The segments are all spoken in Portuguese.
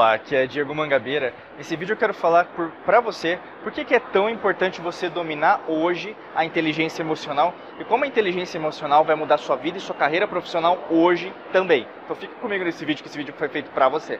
Olá, aqui é Diego Mangabeira. Nesse vídeo eu quero falar para você por que, que é tão importante você dominar hoje a inteligência emocional e como a inteligência emocional vai mudar sua vida e sua carreira profissional hoje também. Então fica comigo nesse vídeo, que esse vídeo foi feito para você.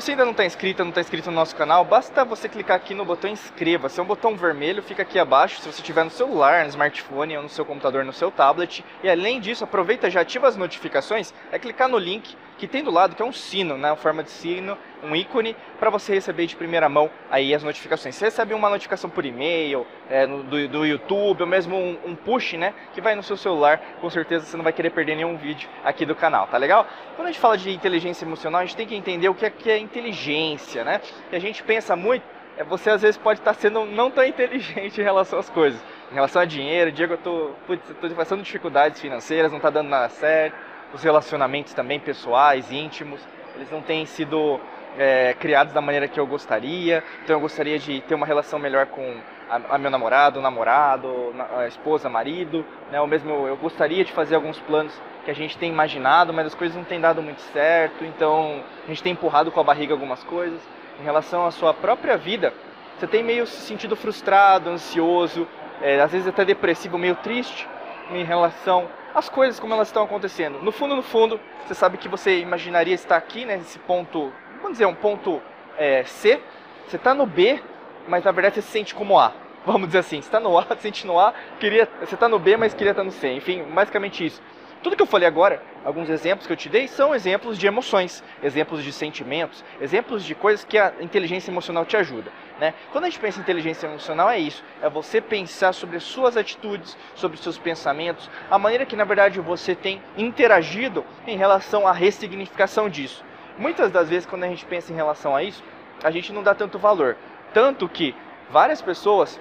Você ainda não está inscrito, não está inscrito no nosso canal, basta você clicar aqui no botão inscreva-se. É um botão vermelho, fica aqui abaixo, se você tiver no celular, no smartphone ou no seu computador, no seu tablet. E além disso, aproveita já ativa as notificações, é clicar no link que tem do lado, que é um sino, né, uma forma de sino, um ícone, para você receber de primeira mão aí as notificações. Você recebe uma notificação por e-mail, é, do, do, YouTube, ou mesmo um, um, push, né, que vai no seu celular, com certeza você não vai querer perder nenhum vídeo aqui do canal, tá legal? Quando a gente fala de inteligência emocional, a gente tem que entender o que é, que é inteligência, né? E a gente pensa muito, é, você às vezes pode estar sendo não tão inteligente em relação às coisas. Em relação a dinheiro, Diego, eu tô, putz, eu tô passando dificuldades financeiras, não tá dando nada certo os relacionamentos também pessoais, íntimos, eles não têm sido é, criados da maneira que eu gostaria. Então eu gostaria de ter uma relação melhor com a, a meu namorado, namorado, a esposa, marido, né? Ou mesmo eu gostaria de fazer alguns planos que a gente tem imaginado, mas as coisas não têm dado muito certo. Então a gente tem empurrado com a barriga algumas coisas. Em relação à sua própria vida, você tem meio se sentido frustrado, ansioso, é, às vezes até depressivo, meio triste em relação as coisas como elas estão acontecendo. No fundo, no fundo, você sabe que você imaginaria estar aqui, né, nesse ponto, vamos dizer, um ponto é, C. Você está no B, mas na verdade você se sente como A. Vamos dizer assim, você está no A, se sente no A, queria, você está no B, mas queria estar no C. Enfim, basicamente isso. Tudo que eu falei agora, alguns exemplos que eu te dei, são exemplos de emoções, exemplos de sentimentos, exemplos de coisas que a inteligência emocional te ajuda. Né? Quando a gente pensa em inteligência emocional, é isso: é você pensar sobre as suas atitudes, sobre os seus pensamentos, a maneira que na verdade você tem interagido em relação à ressignificação disso. Muitas das vezes, quando a gente pensa em relação a isso, a gente não dá tanto valor. Tanto que várias pessoas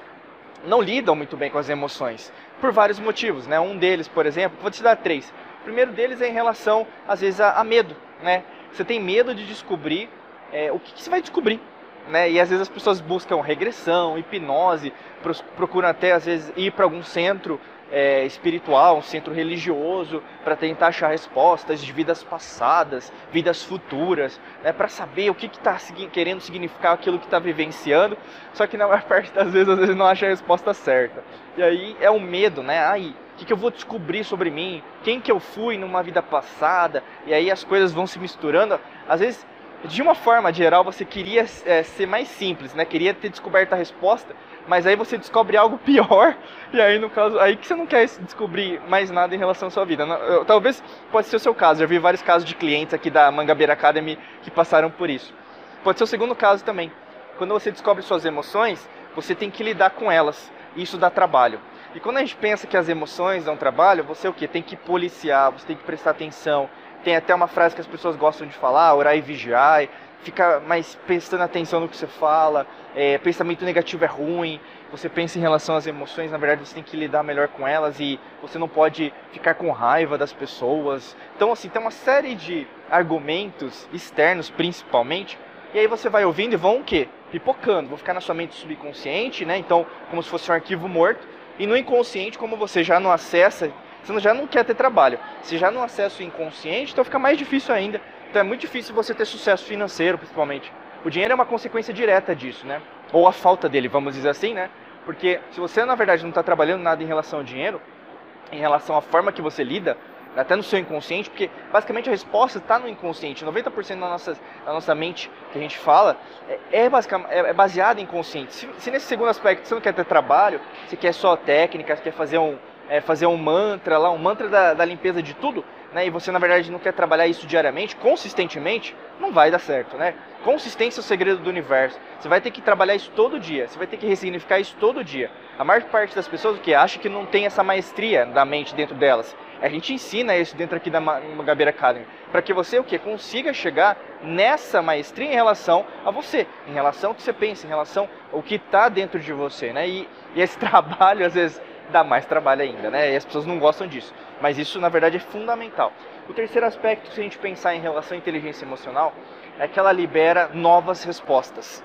não lidam muito bem com as emoções, por vários motivos. Né? Um deles, por exemplo, vou te dar três. O primeiro deles é em relação, às vezes, a, a medo. Né? Você tem medo de descobrir é, o que, que você vai descobrir. Né? E às vezes as pessoas buscam regressão, hipnose, procuram até às vezes ir para algum centro é, espiritual, um centro religioso, para tentar achar respostas de vidas passadas, vidas futuras, né, para saber o que está querendo significar aquilo que está vivenciando, só que na maior parte das vezes, às vezes não acha a resposta certa. E aí é o medo, né? Aí, o que, que eu vou descobrir sobre mim? Quem que eu fui numa vida passada? E aí as coisas vão se misturando. Às vezes de uma forma geral, você queria é, ser mais simples, né? Queria ter descoberto a resposta, mas aí você descobre algo pior, e aí no caso, aí que você não quer descobrir mais nada em relação à sua vida. Talvez pode ser o seu caso, já vi vários casos de clientes aqui da Mangabeira Academy que passaram por isso. Pode ser o segundo caso também. Quando você descobre suas emoções, você tem que lidar com elas. Isso dá trabalho. E quando a gente pensa que as emoções dão trabalho, você o que? Tem que policiar, você tem que prestar atenção. Tem até uma frase que as pessoas gostam de falar, orar e vigiar fica mais prestando atenção no que você fala, é, pensamento negativo é ruim, você pensa em relação às emoções, na verdade você tem que lidar melhor com elas e você não pode ficar com raiva das pessoas. Então, assim, tem uma série de argumentos externos, principalmente, e aí você vai ouvindo e vão o quê? Pipocando, vão ficar na sua mente subconsciente, né? Então, como se fosse um arquivo morto, e no inconsciente, como você já não acessa, você já não quer ter trabalho, você já não acessa o inconsciente, então fica mais difícil ainda então é muito difícil você ter sucesso financeiro, principalmente. O dinheiro é uma consequência direta disso, né? Ou a falta dele, vamos dizer assim, né? Porque se você, na verdade, não está trabalhando nada em relação ao dinheiro, em relação à forma que você lida, até no seu inconsciente, porque basicamente a resposta está no inconsciente. 90% da nossa, da nossa mente que a gente fala é, é, é, é baseada em inconsciente. Se, se, nesse segundo aspecto você não quer ter trabalho, você quer só técnica, você quer fazer um, é, fazer um mantra lá, um mantra da, da limpeza de tudo, né, e você na verdade não quer trabalhar isso diariamente, consistentemente, não vai dar certo, né? Consistência é o segredo do universo. Você vai ter que trabalhar isso todo dia, você vai ter que ressignificar isso todo dia. A maior parte das pessoas que acha que não tem essa maestria da mente dentro delas. A gente ensina isso dentro aqui da Magabeira Academy, para que você o que consiga chegar nessa maestria em relação a você, em relação ao que você pensa, em relação ao que está dentro de você, né? E, e esse trabalho às vezes dá mais trabalho ainda, né? E as pessoas não gostam disso. Mas isso, na verdade, é fundamental. O terceiro aspecto, se a gente pensar em relação à inteligência emocional, é que ela libera novas respostas.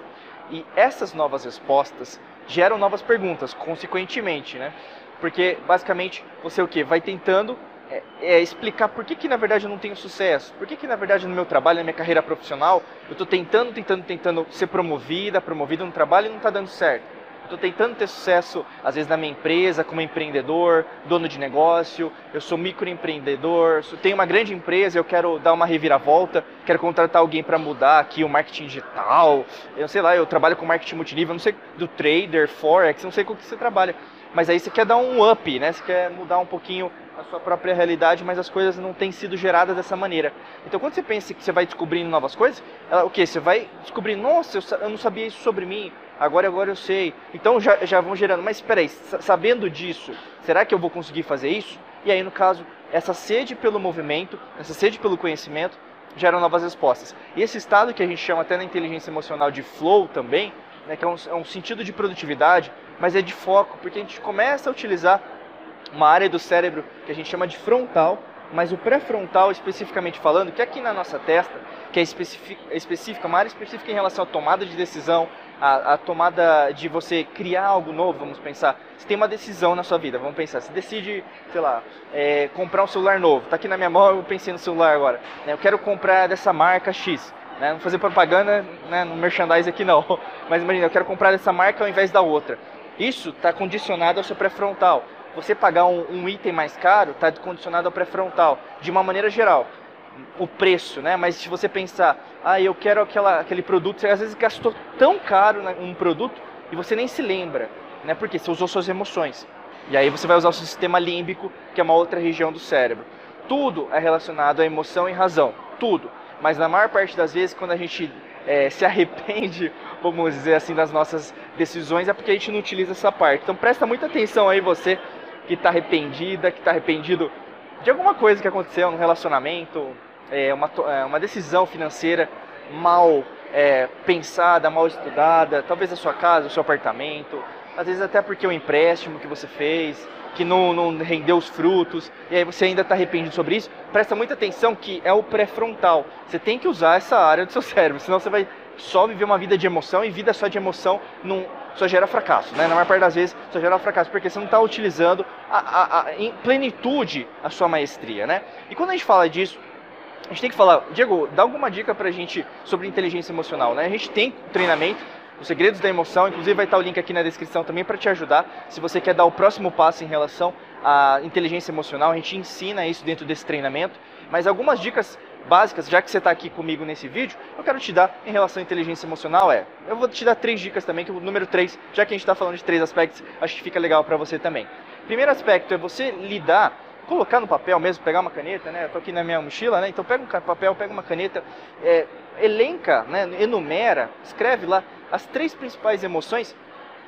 E essas novas respostas geram novas perguntas, consequentemente, né? Porque basicamente você o que vai tentando é, é, explicar por que, que na verdade eu não tenho sucesso, por que, que na verdade no meu trabalho, na minha carreira profissional, eu estou tentando, tentando, tentando ser promovida, promovido no trabalho e não está dando certo. Estou tentando ter sucesso, às vezes, na minha empresa, como empreendedor, dono de negócio. Eu sou microempreendedor, tenho uma grande empresa, eu quero dar uma reviravolta, quero contratar alguém para mudar aqui o marketing digital. Eu sei lá, eu trabalho com marketing multinível, não sei do trader, forex, não sei com o que você trabalha. Mas aí você quer dar um up, né? Você quer mudar um pouquinho a sua própria realidade, mas as coisas não têm sido geradas dessa maneira. Então, quando você pensa que você vai descobrindo novas coisas, ela, o que? Você vai descobrir, nossa, eu, eu, não sabia isso sobre mim, agora agora eu sei. Então já, já vão gerando, mas espera aí, sabendo disso, será que eu vou conseguir fazer isso? E aí, no caso, essa sede pelo movimento, essa sede pelo conhecimento, geram novas respostas. E esse estado que a gente chama até na inteligência emocional de flow também, né, que é um, é um sentido de produtividade, mas é de foco, porque a gente começa a utilizar uma área do cérebro que a gente chama de frontal, mas o pré-frontal, especificamente falando, que é aqui na nossa testa, que é é específica, uma área específica em relação à tomada de decisão, a, a, tomada de você criar algo novo, vamos pensar. Você tem uma decisão na sua vida, vamos pensar. Você decide, sei lá, é, comprar um celular novo. Está aqui na minha mão, eu pensei no celular agora. Né? Eu quero comprar dessa marca X. Né? Não fazer propaganda né, no merchandise aqui não. Mas imagina, eu quero comprar dessa marca ao invés da outra. Isso está condicionado ao seu pré-frontal você pagar um, um item mais caro está condicionado ao pré-frontal, de uma maneira geral. O preço, né? Mas se você pensar, ah, eu quero aquela, aquele produto, você às vezes gastou tão caro um produto e você nem se lembra, né? Porque você usou suas emoções. E aí você vai usar o sistema límbico, que é uma outra região do cérebro. Tudo é relacionado à emoção e razão, tudo. Mas na maior parte das vezes, quando a gente é, se arrepende, vamos dizer assim, das nossas decisões, é porque a gente não utiliza essa parte. Então presta muita atenção aí você que está arrependida, que está arrependido de alguma coisa que aconteceu no relacionamento, é, uma, é, uma decisão financeira mal é, pensada, mal estudada, talvez a sua casa, o seu apartamento, às vezes até porque o empréstimo que você fez, que não, não rendeu os frutos, e aí você ainda está arrependido sobre isso, presta muita atenção que é o pré-frontal. Você tem que usar essa área do seu cérebro, senão você vai só viver uma vida de emoção e vida só de emoção não, só gera fracasso, né? Na maior parte das vezes só gera fracasso porque você não está utilizando a, a, a, em plenitude a sua maestria, né? E quando a gente fala disso, a gente tem que falar, Diego, dá alguma dica pra gente sobre inteligência emocional, né? A gente tem treinamento, os segredos da emoção, inclusive vai estar o link aqui na descrição também para te ajudar. Se você quer dar o próximo passo em relação à inteligência emocional, a gente ensina isso dentro desse treinamento. Mas algumas dicas básicas, já que você está aqui comigo nesse vídeo, eu quero te dar em relação à inteligência emocional é, eu vou te dar três dicas também, que o número três, já que a gente está falando de três aspectos, acho que fica legal para você também. Primeiro aspecto é você lidar, colocar no papel mesmo, pegar uma caneta, né? Eu tô aqui na minha mochila, né? Então pega um papel, pega uma caneta, é, elenca, né? enumera, escreve lá as três principais emoções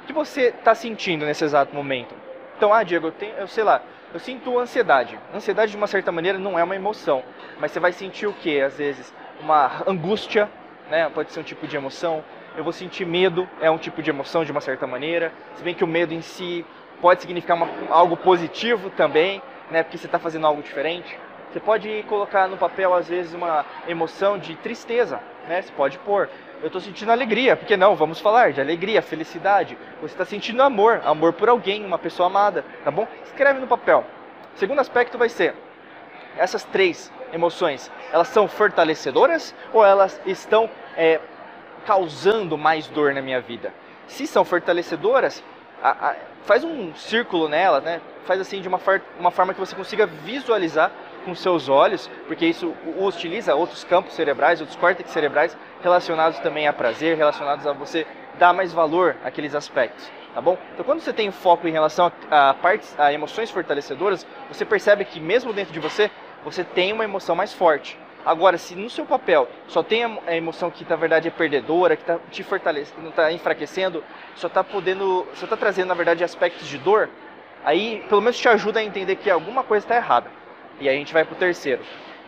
que você está sentindo nesse exato momento. Então, ah, Diego, eu, tenho, eu sei lá, eu sinto ansiedade. Ansiedade, de uma certa maneira, não é uma emoção, mas você vai sentir o que? Às vezes, uma angústia, né? pode ser um tipo de emoção. Eu vou sentir medo, é um tipo de emoção, de uma certa maneira. Se bem que o medo em si pode significar uma, algo positivo também, né? porque você está fazendo algo diferente. Você pode colocar no papel, às vezes, uma emoção de tristeza, né? Você pode pôr. Eu estou sentindo alegria, porque não? Vamos falar de alegria, felicidade. Você está sentindo amor, amor por alguém, uma pessoa amada, tá bom? Escreve no papel. Segundo aspecto vai ser essas três emoções, elas são fortalecedoras ou elas estão é, causando mais dor na minha vida? Se são fortalecedoras, a, a, faz um círculo nela, né? Faz assim de uma, uma forma que você consiga visualizar com seus olhos, porque isso utiliza outros campos cerebrais, outros córtex cerebrais relacionados também a prazer, relacionados a você dar mais valor àqueles aspectos, tá bom? Então, quando você tem foco em relação a, a partes, a emoções fortalecedoras, você percebe que mesmo dentro de você, você tem uma emoção mais forte. Agora, se no seu papel só tem a emoção que na verdade é perdedora, que está te fortalecendo, não está enfraquecendo, só está podendo, só está trazendo na verdade aspectos de dor, aí pelo menos te ajuda a entender que alguma coisa está errada. E aí a gente vai para o terceiro,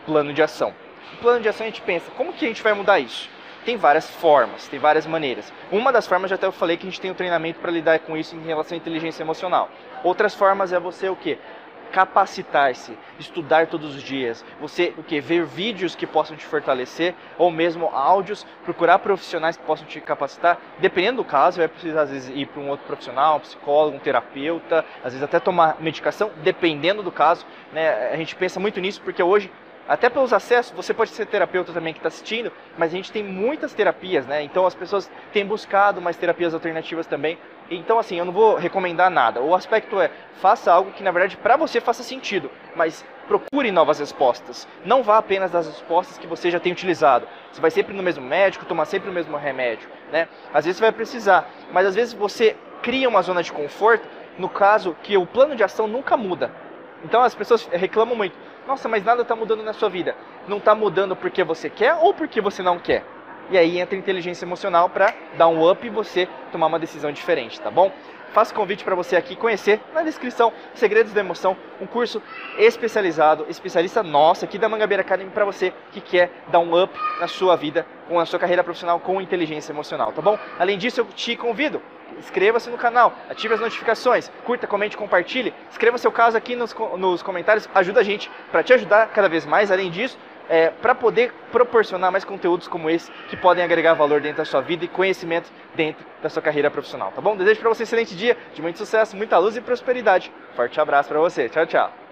plano de ação. O plano de ação a gente pensa, como que a gente vai mudar isso? Tem várias formas, tem várias maneiras. Uma das formas, já até eu falei que a gente tem um treinamento para lidar com isso em relação à inteligência emocional. Outras formas é você o quê? Capacitar-se, estudar todos os dias, você o que ver vídeos que possam te fortalecer ou mesmo áudios, procurar profissionais que possam te capacitar. Dependendo do caso, vai precisar às vezes ir para um outro profissional, um psicólogo, um terapeuta, às vezes até tomar medicação, dependendo do caso. Né? A gente pensa muito nisso porque hoje até pelos acessos, você pode ser terapeuta também que está assistindo, mas a gente tem muitas terapias, né? Então as pessoas têm buscado mais terapias alternativas também. Então assim, eu não vou recomendar nada. O aspecto é, faça algo que na verdade para você faça sentido, mas procure novas respostas. Não vá apenas das respostas que você já tem utilizado. Você vai sempre no mesmo médico, tomar sempre o mesmo remédio, né? Às vezes você vai precisar, mas às vezes você cria uma zona de conforto, no caso que o plano de ação nunca muda. Então as pessoas reclamam muito nossa, mas nada está mudando na sua vida. Não está mudando porque você quer ou porque você não quer. E aí entra a inteligência emocional para dar um up e você tomar uma decisão diferente, tá bom? Faço convite para você aqui conhecer na descrição Segredos da Emoção, um curso especializado, especialista nosso aqui da Mangabeira Academy para você que quer dar um up na sua vida, com a sua carreira profissional com inteligência emocional, tá bom? Além disso, eu te convido inscreva-se no canal, ative as notificações, curta, comente, compartilhe, escreva seu caso aqui nos, nos comentários, ajuda a gente para te ajudar cada vez mais. Além disso, é, para poder proporcionar mais conteúdos como esse que podem agregar valor dentro da sua vida e conhecimento dentro da sua carreira profissional, tá bom? Desejo para você um excelente dia, de muito sucesso, muita luz e prosperidade. Forte abraço para você. Tchau, tchau.